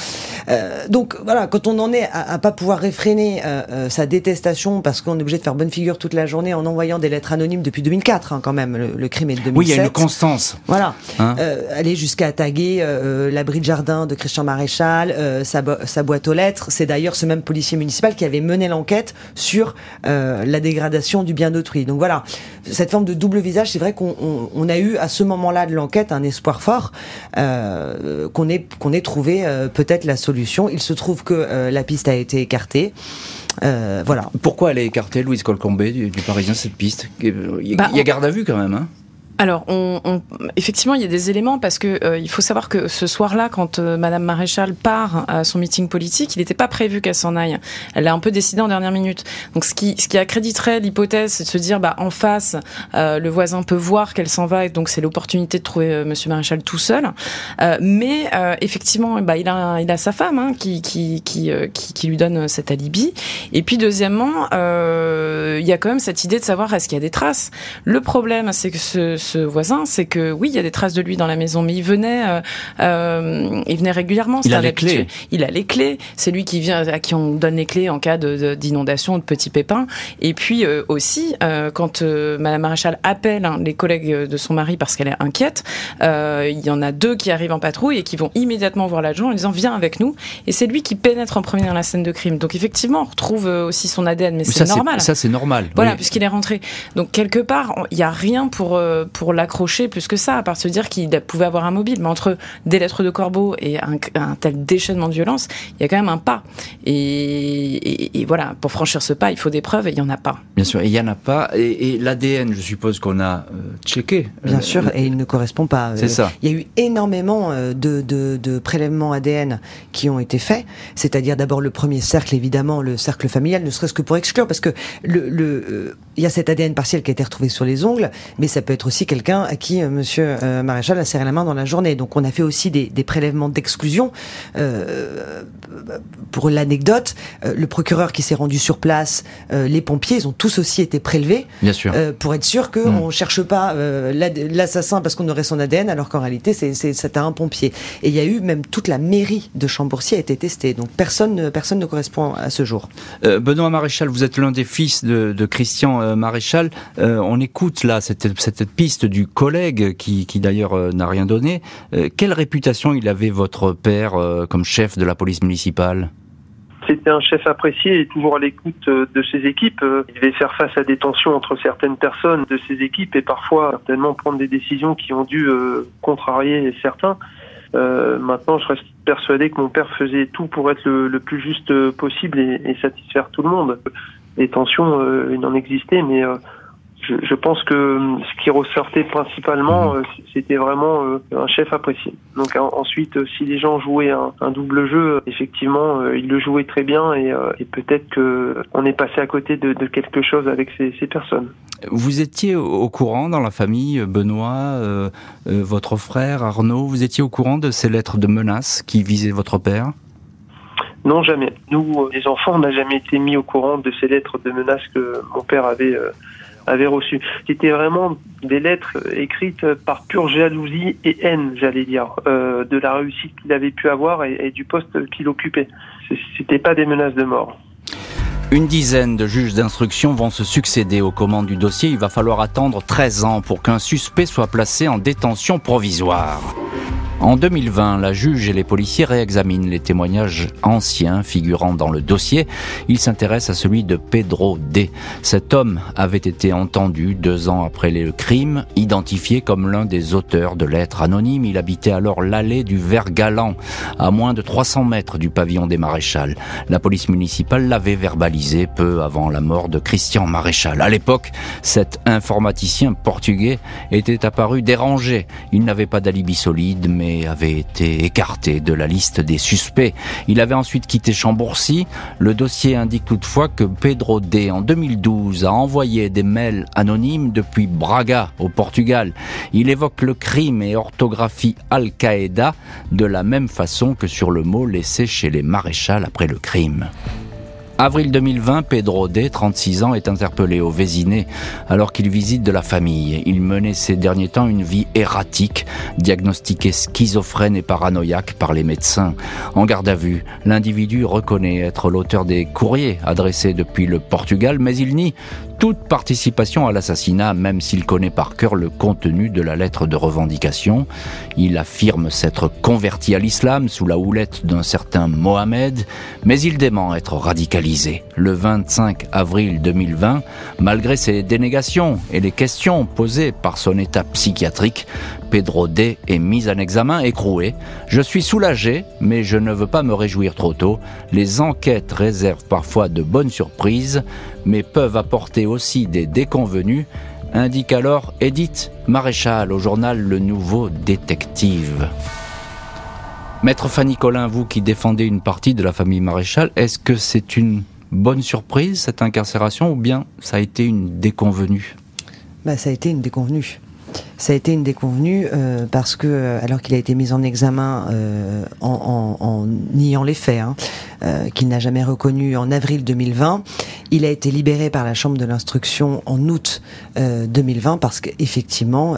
donc voilà, quand on en est à, à pas pouvoir réfréner sa détestation parce qu'on est obligé de faire bonne figure toute la journée en envoyant des lettres anonymes depuis 2004, hein, quand même, le, crime est de 2007. Oui, il y a une constance. Voilà, hein aller jusqu'à taguer l'abri de jardin de Christian Maréchal, sa, sa, boîte aux lettres. C'est d'ailleurs ce même policier municipal qui avait mené l'enquête sur la dégradation du bien d'autrui. Donc voilà, cette forme de double visage, c'est vrai qu'on a eu à ce moment-là de l'enquête un espoir fort euh, qu'on ait, qu'on ait trouvé euh, peut-être la solution. Il se trouve que euh, la piste a été écartée. voilà. Pourquoi elle est écartée, Louise Colcombé, du, Parisien, cette piste? Il y a, bah, garde à vue quand même. Hein? Alors, on, on, effectivement, il y a des éléments parce que euh, il faut savoir que ce soir-là, quand euh, Madame Maréchal part à son meeting politique, il n'était pas prévu qu'elle s'en aille. Elle a un peu décidé en dernière minute. Donc, ce qui, ce qui accréditerait l'hypothèse, c'est de se dire, bah, en face, euh, le voisin peut voir qu'elle s'en va, et donc c'est l'opportunité de trouver Monsieur Maréchal tout seul. mais effectivement, bah, il a, il a sa femme hein, qui, qui, qui, qui, qui, lui donne cet alibi. Et puis, deuxièmement, il y a quand même cette idée de savoir est-ce qu'il y a des traces. Le problème, c'est que ce ce voisin, c'est que oui, il y a des traces de lui dans la maison, mais il venait, euh, euh il venait régulièrement. Il a les clés. Il a les clés. C'est lui qui vient, à qui on donne les clés en cas d'inondation, de, de, petits pépins. Et puis euh, aussi, euh, quand Madame Maréchal appelle hein, les collègues de son mari parce qu'elle est inquiète, il y en a deux qui arrivent en patrouille et qui vont immédiatement voir l'adjoint en disant viens avec nous. Et c'est lui qui pénètre en premier dans la scène de crime. Donc effectivement, on retrouve aussi son ADN, mais, c'est normal. Ça c'est normal. Voilà, puisqu'il est rentré. Donc quelque part, il n'y a rien pour pour l'accrocher plus que ça, à part se dire qu'il pouvait avoir un mobile. Mais entre des lettres de corbeau et un, tel déchaînement de violence, il y a quand même un pas. Et, voilà, pour franchir ce pas, il faut des preuves et il n'y en a pas. Bien sûr, il n'y en a pas. Et, l'ADN, je suppose qu'on a euh, checké. Bien euh, sûr, et il ne correspond pas. C'est ça. Il y a eu énormément euh, de, de, prélèvements ADN qui ont été faits. C'est-à-dire d'abord le premier cercle, évidemment, le cercle familial, ne serait-ce que pour exclure, parce que le, le, il y a cet ADN partiel qui a été retrouvé sur les ongles, mais ça peut être aussi quelqu'un à qui euh, Monsieur euh, Maréchal a serré la main dans la journée. Donc on a fait aussi des, des prélèvements d'exclusion. Euh, pour l'anecdote, le procureur qui s'est rendu sur place, les pompiers, ils ont tous aussi été prélevés. Bien sûr. pour être sûr qu'on mm. ne cherche pas l'assassin parce qu'on aurait son ADN, alors qu'en réalité c'est un pompier. Et il y a eu même toute la mairie de Chambourcy a été testée. Donc personne, personne ne correspond à ce jour. Benoît Maréchal, vous êtes l'un des fils de, de Christian Maréchal. on écoute là cette, cette piste du collègue qui, d'ailleurs euh, n'a rien donné. Euh, quelle réputation il avait votre père euh, comme chef de la police municipale? C'était un chef apprécié et toujours à l'écoute de ses équipes. Il devait faire face à des tensions entre certaines personnes de ses équipes et parfois certainement prendre des décisions qui ont dû contrarier certains. maintenant, je reste persuadé que mon père faisait tout pour être le, plus juste possible et, satisfaire tout le monde. Les tensions, il en existait, mais je, je, pense que euh, ce qui ressortait principalement, mhm. euh, c'était vraiment euh, un chef apprécié. Donc ensuite, si les gens jouaient un, un double jeu, effectivement, ils le jouaient très bien et, et peut-être que on est passé à côté de, de quelque chose avec ces, ces, personnes. Vous étiez au courant dans la famille, Benoît, euh, votre frère Arnaud, vous étiez au courant de ces lettres de menaces qui visaient votre père? Non, jamais. Nous, les enfants, on n'a jamais été mis au courant de ces lettres de menaces que mon père avait avait reçu. C'était vraiment des lettres écrites par pure jalousie et haine, j'allais dire, euh, de la réussite qu'il avait pu avoir et, du poste qu'il occupait. C'était pas des menaces de mort. Une dizaine de juges d'instruction vont se succéder aux commandes du dossier. Il va falloir attendre 13 ans pour qu'un suspect soit placé en détention provisoire. En 2020, la juge et les policiers réexaminent les témoignages anciens figurant dans le dossier. Ils s'intéressent à celui de Pedro D. Cet homme avait été entendu deux ans après le crime, identifié comme l'un des auteurs de lettres anonymes. Il habitait alors l'allée du Vert Galant, à moins de 300 mètres du pavillon des maréchals. La police municipale l'avait verbalisé peu avant la mort de Christian Maréchal. À l'époque, cet informaticien portugais était apparu dérangé. Il n'avait pas d'alibi solide, mais avait été écarté de la liste des suspects. Il avait ensuite quitté Chambourcy. Le dossier indique toutefois que Pedro D, en 2012, a envoyé des mails anonymes depuis Braga, au Portugal. Il évoque le crime et orthographie Al-Qaïda de la même façon que sur le mot laissé chez les maréchals après le crime. Avril 2020, Pedro D, 36 ans, est interpellé au Vésiné alors qu'il visite de la famille. Il menait ces derniers temps une vie erratique, diagnostiqué schizophrène et paranoïaque par les médecins. En garde à vue, l'individu reconnaît être l'auteur des courriers adressés depuis le Portugal, mais il nie toute participation à l'assassinat, même s'il connaît par cœur le contenu de la lettre de revendication. Il affirme s'être converti à l'islam sous la houlette d'un certain Mohamed, mais il dément être radicalisé. Le 25 avril 2020, malgré ses dénégations et les questions posées par son état psychiatrique, Pedro D est mis en examen écroué. Je suis soulagé, mais je ne veux pas me réjouir trop tôt. Les enquêtes réservent parfois de bonnes surprises, mais peuvent apporter aussi des déconvenus, indique alors Edith Maréchal au journal Le Nouveau Détective. Maître Fanny Collin, vous qui défendez une partie de la famille Maréchal, est-ce que c'est une bonne surprise cette incarcération ou bien ça a été une déconvenue? Bah, Ça a été une déconvenue ça a été une déconvenue euh, parce que, euh, alors qu'il a été mis en examen euh, en, en, en, niant les faits, hein, euh, qu'il n'a jamais reconnu en avril 2020, il a été libéré par la Chambre de l'instruction en août 2020 parce qu'effectivement,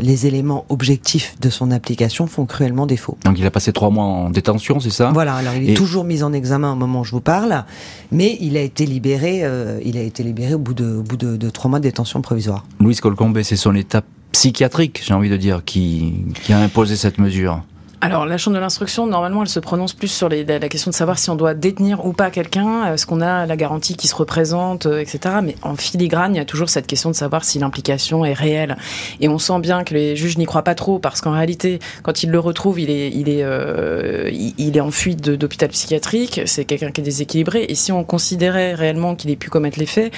les éléments objectifs de son application font cruellement défaut. Donc il a passé trois mois en détention, c'est ça? Voilà, alors il est toujours mis en examen au moment où je vous parle, mais il a été libéré, il a été libéré au bout de, au bout de, de trois mois de détention provisoire. Louis Colcombe, c'est son étape psychiatrique, j'ai envie de dire, qui, qui a imposé cette mesure alors, la chambre de l'instruction, normalement, elle se prononce plus sur la question de savoir si on doit détenir ou pas quelqu'un, est-ce qu'on a la garantie qui se représente, euh, etc. Mais en filigrane, il y a toujours cette question de savoir si l'implication est réelle. Et on sent bien que les juges n'y croient pas trop, parce qu'en réalité, quand ils le retrouvent, il est, il est, euh, il est en fuite d'hôpital psychiatrique. C'est quelqu'un qui est déséquilibré. Et si on considérait réellement qu'il ait pu commettre les faits,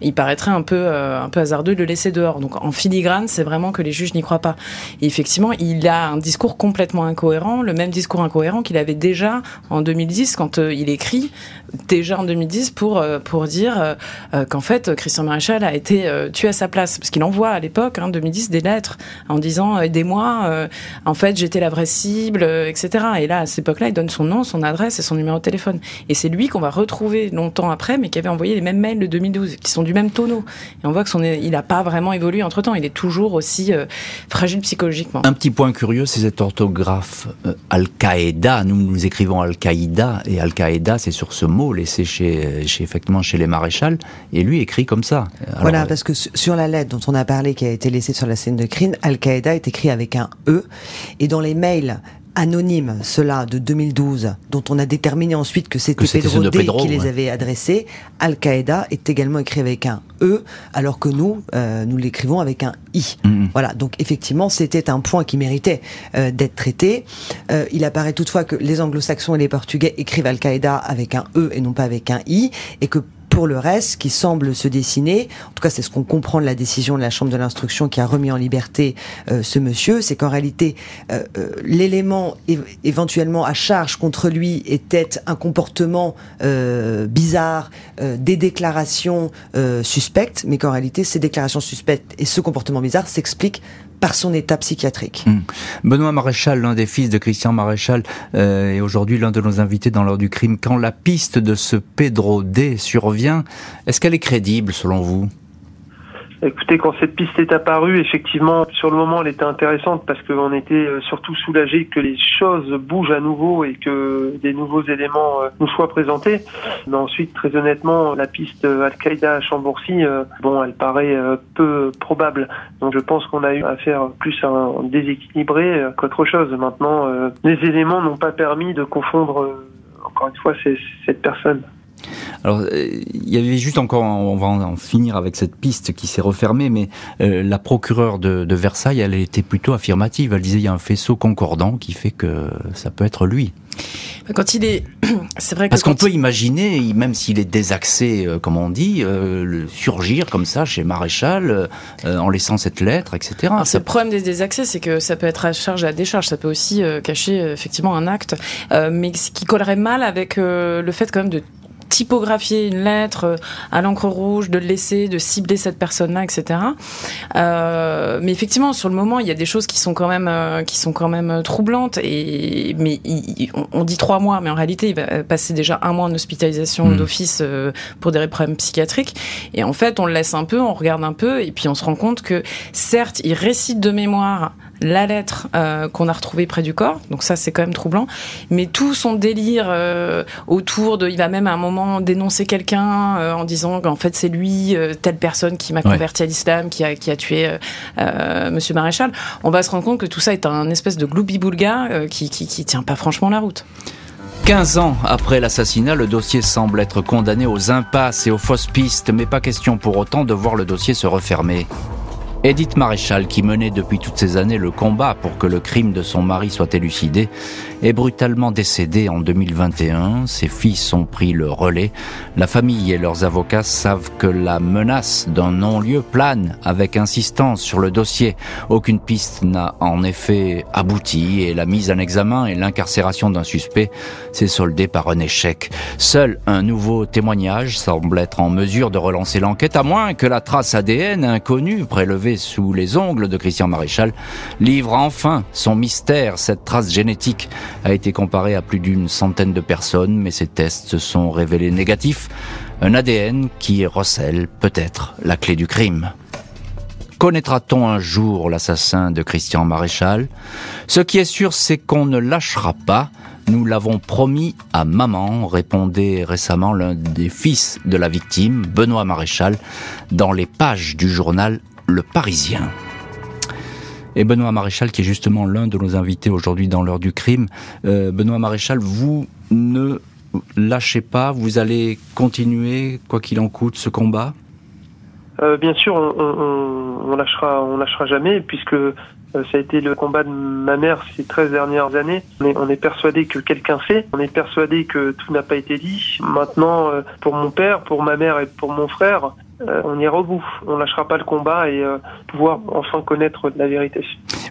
il paraîtrait un peu, euh, un peu hasardeux de le laisser dehors. Donc, en filigrane, c'est vraiment que les juges n'y croient pas. Et effectivement, il a un discours complètement incohérent le même discours incohérent qu'il avait déjà en 2010 quand euh, il écrit déjà en 2010 pour pour dire qu'en fait Christian Maréchal a été tué à sa place parce qu'il envoie à l'époque, hein, 2010, des lettres en disant aidez-moi, en fait j'étais la vraie cible, etc. Et là à cette époque-là, il donne son nom, son adresse et son numéro de téléphone. Et c'est lui qu'on va retrouver longtemps après, mais qui avait envoyé les mêmes mails de 2012, qui sont du même tonneau. Et on voit que son, il n'a pas vraiment évolué entre temps. Il est toujours aussi fragile psychologiquement. Un petit point curieux, c'est cette orthographe euh, Al-Qaïda. Nous, nous écrivons Al-Qaïda, et Al-Qaïda, c'est sur ce mot laissé chez, chez, effectivement, chez les maréchals, et lui écrit comme ça. voilà, euh, parce que sur la lettre dont on a parlé, qui a été laissée sur la scène de crime, Al-Qaïda est écrit avec un E, et dans les mails anonyme, cela de 2012, dont on a déterminé ensuite que c'était Pedro, D qui les avait adressés, Al-Qaïda est également écrit avec un E, alors que nous, euh, nous l'écrivons avec un I. Mm-hmm. Voilà, donc effectivement, c'était un point qui méritait euh, d'être traité. Euh, il apparaît toutefois que les anglo-saxons et les portugais écrivent Al-Qaïda avec un E et non pas avec un I, et que pour le reste, qui semble se dessiner, en tout cas c'est ce qu'on comprend de la décision de la Chambre de l'instruction qui a remis en liberté euh, ce monsieur, c'est qu'en réalité euh, euh, l'élément éventuellement à charge contre lui était un comportement bizarre, des déclarations suspectes, mais qu'en réalité ces déclarations suspectes et ce comportement bizarre s'expliquent par son état psychiatrique. Hmm. Benoît Maréchal, l'un des fils de Christian Maréchal, euh, est aujourd'hui l'un de nos invités dans l'heure du crime. Quand la piste de ce Pedro D survient, est-ce qu'elle est crédible selon vous? Écoutez, quand cette piste est apparue, effectivement, sur le moment, elle était intéressante parce qu'on était euh, surtout soulagé que les choses bougent à nouveau et que des nouveaux éléments euh, nous soient présentés. Mais ensuite, très honnêtement, la piste Al-Qaïda à Chambourcy, euh, bon, elle paraît peu probable. Donc, je pense qu'on a eu affaire plus à un déséquilibré qu'autre chose. Maintenant, les éléments n'ont pas permis de confondre, encore une fois, cette personne. Alors, euh, il y avait juste encore, on va en finir avec cette piste qui s'est refermée, mais euh, la procureure de, Versailles, elle était plutôt affirmative. Elle disait il y a un faisceau concordant qui fait que ça peut être lui. Quand il est, *clears throat* c'est vrai que parce qu'on peut imaginer, même s'il est désaxé, euh, comme on dit, le surgir comme ça chez Maréchal, en laissant cette lettre, etc. Le problème des désaxés, c'est que ça peut être à charge et à décharge, ça peut aussi cacher effectivement un acte, mais ce qui collerait mal avec le fait quand même de typographier une lettre euh, à l'encre rouge, de le laisser, de cibler cette personne-là, etc. Euh, mais effectivement, sur le moment, il y a des choses qui sont quand même euh, qui sont quand même troublantes. Et mais on, dit trois mois, mais en réalité, il va passer déjà un mois en hospitalisation hmm. d'office pour des problèmes psychiatriques. Et en fait, on le laisse un peu, on regarde un peu, et puis on se rend compte que certes, il récite de mémoire la lettre euh, qu'on a retrouvée près du corps, donc ça c'est quand même troublant, mais tout son délire euh, autour de, il va même à un moment dénoncer quelqu'un euh, en disant qu'en fait c'est lui, telle personne qui m'a converti à l'islam, qui a, qui a tué Monsieur Maréchal, on va se rendre compte que tout ça est un espèce de gloubi-boulga qui, qui, qui tient pas franchement la route. 15 ans après l'assassinat, le dossier semble être condamné aux impasses et aux fausses pistes, mais pas question pour autant de voir le dossier se refermer. Edith Maréchal, qui menait depuis toutes ces années le combat pour que le crime de son mari soit élucidé, est brutalement décédée en 2021. Ses fils ont pris le relais. La famille et leurs avocats savent que la menace d'un non-lieu plane avec insistance sur le dossier. Aucune piste n'a en effet abouti et la mise en examen et l'incarcération d'un suspect s'est soldée par un échec. Seul un nouveau témoignage semble être en mesure de relancer l'enquête, à moins que la trace ADN inconnue prélevée sous les ongles de Christian Maréchal, livre enfin son mystère. Cette trace génétique a été comparée à plus d'une centaine de personnes, mais ces tests se sont révélés négatifs. Un ADN qui recèle peut-être la clé du crime. Connaîtra-t-on un jour l'assassin de Christian Maréchal? Ce qui est sûr, c'est qu'on ne lâchera pas. Nous l'avons promis à maman, répondait récemment l'un des fils de la victime, Benoît Maréchal, dans les pages du journal le Parisien. Et Benoît Maréchal, qui est justement l'un de nos invités aujourd'hui dans l'heure du crime. Euh, Benoît Maréchal, vous ne lâchez pas, vous allez continuer, quoi qu'il en coûte, ce combat? Euh, Bien sûr, on, on, lâchera, jamais, puisque ça a été le combat de ma mère ces 13 dernières années. On est, on est persuadé que quelqu'un fait, on est persuadé que tout n'a pas été dit. Maintenant, pour mon père, pour ma mère et pour mon frère, euh, on ira au bout. On lâchera pas le combat et euh, pouvoir enfin connaître la vérité.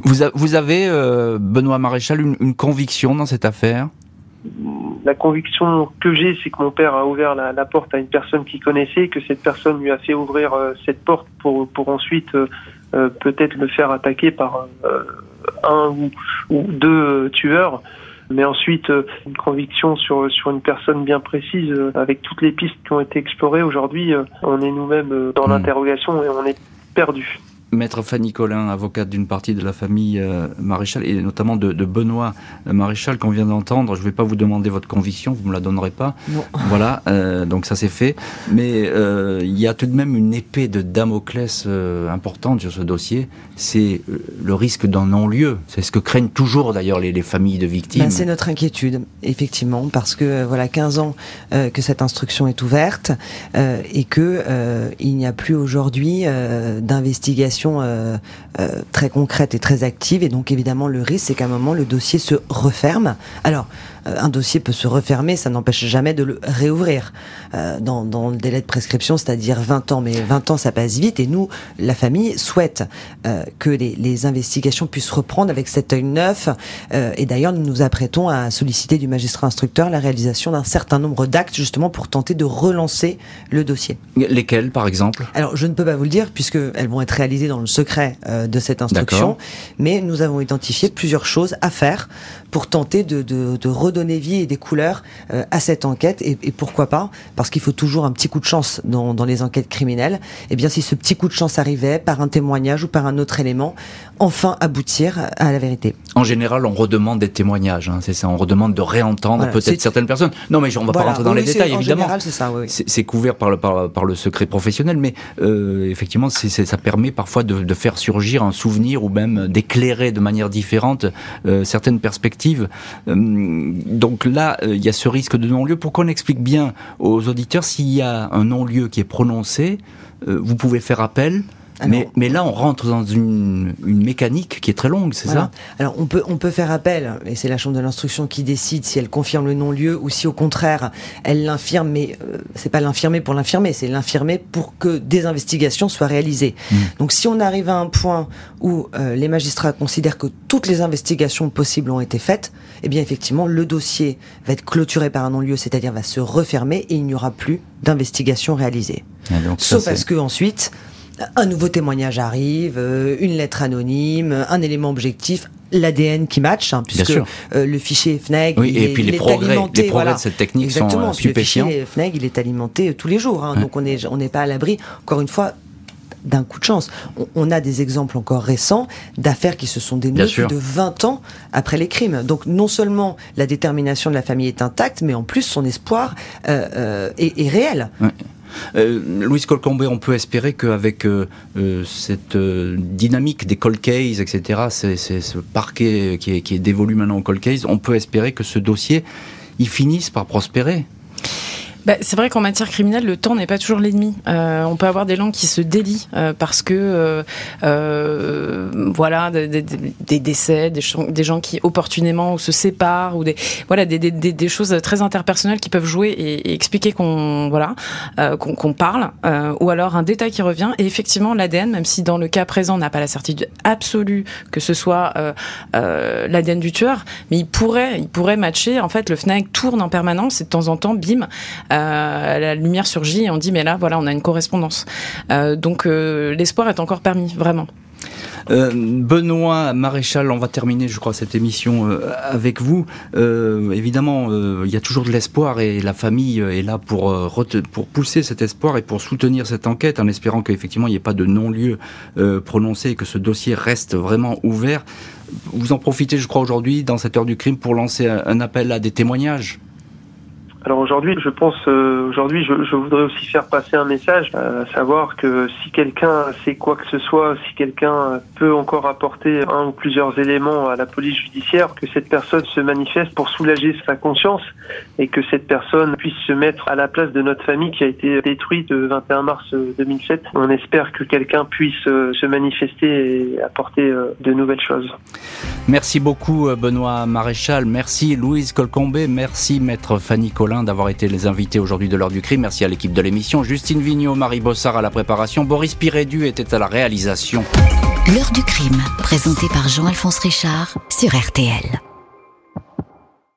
Vous, avez, euh, Benoît Maréchal, une, conviction dans cette affaire? La conviction que j'ai, c'est que mon père a ouvert la, la, porte à une personne qu'il connaissait, que cette personne lui a fait ouvrir cette porte pour, pour ensuite peut-être le faire attaquer par un ou, ou deux tueurs mais ensuite une conviction sur sur une personne bien précise avec toutes les pistes qui ont été explorées aujourd'hui on est nous-mêmes dans hmm. l'interrogation et on est perdu Maître Fanny Collin, avocate d'une partie de la famille euh, Maréchal et notamment de, Benoît Maréchal qu'on vient d'entendre. Je ne vais pas vous demander votre conviction, vous ne me la donnerez pas. Non. *laughs* Voilà, euh, donc ça c'est fait. Mais euh, il y a tout de même une épée de Damoclès importante sur ce dossier. C'est le risque d'un non-lieu. C'est ce que craignent toujours d'ailleurs les, familles de victimes. Ben, c'est notre inquiétude, effectivement, parce que voilà 15 ans que cette instruction est ouverte et que il n'y a plus aujourd'hui d'investigation euh, euh, très concrète et très active. Et donc évidemment, le risque, c'est qu'à un moment, le dossier se referme. Alors, un dossier peut se refermer, ça n'empêche jamais de le réouvrir euh, dans, dans, le délai de prescription, c'est-à-dire 20 ans. Mais 20 ans, ça passe vite. Et nous, la famille souhaite euh, que les, les, investigations puissent reprendre avec cet œil neuf. et d'ailleurs, nous nous apprêtons à solliciter du magistrat instructeur la réalisation d'un certain nombre d'actes, justement, pour tenter de relancer le dossier. Lesquels, par exemple? Alors, je ne peux pas vous le dire, puisque elles vont être réalisées dans le secret de cette instruction. Mais nous avons identifié plusieurs choses à faire pour tenter de, de, de redonner vie et des couleurs euh, à cette enquête. Et, et pourquoi pas Parce qu'il faut toujours un petit coup de chance dans, dans les enquêtes criminelles. Et eh bien, si ce petit coup de chance arrivait par un témoignage ou par un autre élément, enfin aboutir à la vérité. En général, on redemande des témoignages, hein, c'est ça. On redemande de réentendre peut-être certaines personnes. Non, mais on va pas rentrer dans les détails, évidemment. c'est ça. Oui, C'est couvert par le, par, par, le secret professionnel, mais euh, effectivement, ça permet parfois de, de, faire surgir un souvenir ou même d'éclairer de manière différente euh, certaines perspectives euh, donc là, euh, il y a ce risque de non-lieu. Pour qu'on explique bien aux auditeurs, s'il y a un non-lieu qui est prononcé, euh, vous pouvez faire appel mais, mais, là, on rentre dans une, une mécanique qui est très longue, c'est ça? Alors, on peut, on peut faire appel, et c'est la Chambre de l'instruction qui décide si elle confirme le non-lieu ou si, au contraire, elle l'infirme, mais euh, c'est pas l'infirmer pour l'infirmer, c'est l'infirmer pour que des investigations soient réalisées. Mmh. Donc, si on arrive à un point où euh, les magistrats considèrent que toutes les investigations possibles ont été faites, eh bien, effectivement, le dossier va être clôturé par un non-lieu, c'est-à-dire va se refermer et il n'y aura plus d'investigation réalisée. Sauf parce que ensuite, un nouveau témoignage arrive, euh, une lettre anonyme, un élément objectif, l'ADN qui match, hein, puisque euh, le fichier FNEG, oui, et puis les progrès, les progrès de cette technique sont stupéfiants. Le fichier FNEG, il est alimenté euh, tous les jours, hein, donc on n'est on n'est pas à l'abri. Encore une fois, d'un coup de chance. On, a des exemples encore récents d'affaires qui se sont dénouées plus de 20 ans après les crimes. Donc non seulement la détermination de la famille est intacte, mais en plus son espoir euh, est, est, réel. Euh, Louis Colcombé, on peut espérer qu'avec euh, euh, cette dynamique des cold cases, etc., ce parquet qui est, dévolu maintenant au cold case, on peut espérer que ce dossier, il finisse par prospérer. Bah, c'est vrai qu'en matière criminelle, le temps n'est pas toujours l'ennemi. Euh, on peut avoir des gens qui se délient euh, parce que, euh, euh voilà, des, des, des, décès, des, gens qui opportunément se séparent ou des, voilà, des, choses très interpersonnelles qui peuvent jouer et, expliquer qu'on, voilà, euh, qu'on parle, ou alors un détail qui revient. Et effectivement, l'ADN, même si dans le cas présent, on n'a pas la certitude absolue que ce soit l'ADN du tueur, mais il pourrait, il pourrait matcher. En fait, le FNAC tourne en permanence et de temps en temps, bim. Euh, la lumière surgit et on dit mais là voilà on a une correspondance. Euh, donc euh, l'espoir est encore permis vraiment. Benoît Maréchal, on va terminer, je crois, cette émission avec vous. évidemment, il y a toujours de l'espoir et la famille est là pour, pour pousser cet espoir et pour soutenir cette enquête en espérant qu'effectivement il n'y ait pas de non-lieu prononcé et que ce dossier reste vraiment ouvert. Vous en profitez, je crois, aujourd'hui, dans cette heure du crime, pour lancer un appel à des témoignages alors aujourd'hui, je pense, euh, aujourd'hui, je, voudrais aussi faire passer un message, euh, à savoir que si quelqu'un sait quoi que ce soit, si quelqu'un peut encore apporter un ou plusieurs éléments à la police judiciaire, que cette personne se manifeste pour soulager sa conscience et que cette personne puisse se mettre à la place de notre famille qui a été détruite le 21 mars 2007. On espère que quelqu'un puisse euh, se manifester et apporter de nouvelles choses. Merci beaucoup Benoît Maréchal, merci Louise Colcombé, merci Maître Fanny Collin d'avoir été les invités aujourd'hui de l'heure du crime. Merci à l'équipe de l'émission. Justine Vignot, Marie Bossard à la préparation. Boris Pirédu était à la réalisation. L'heure du crime, présenté par Jean-Alphonse Richard sur RTL.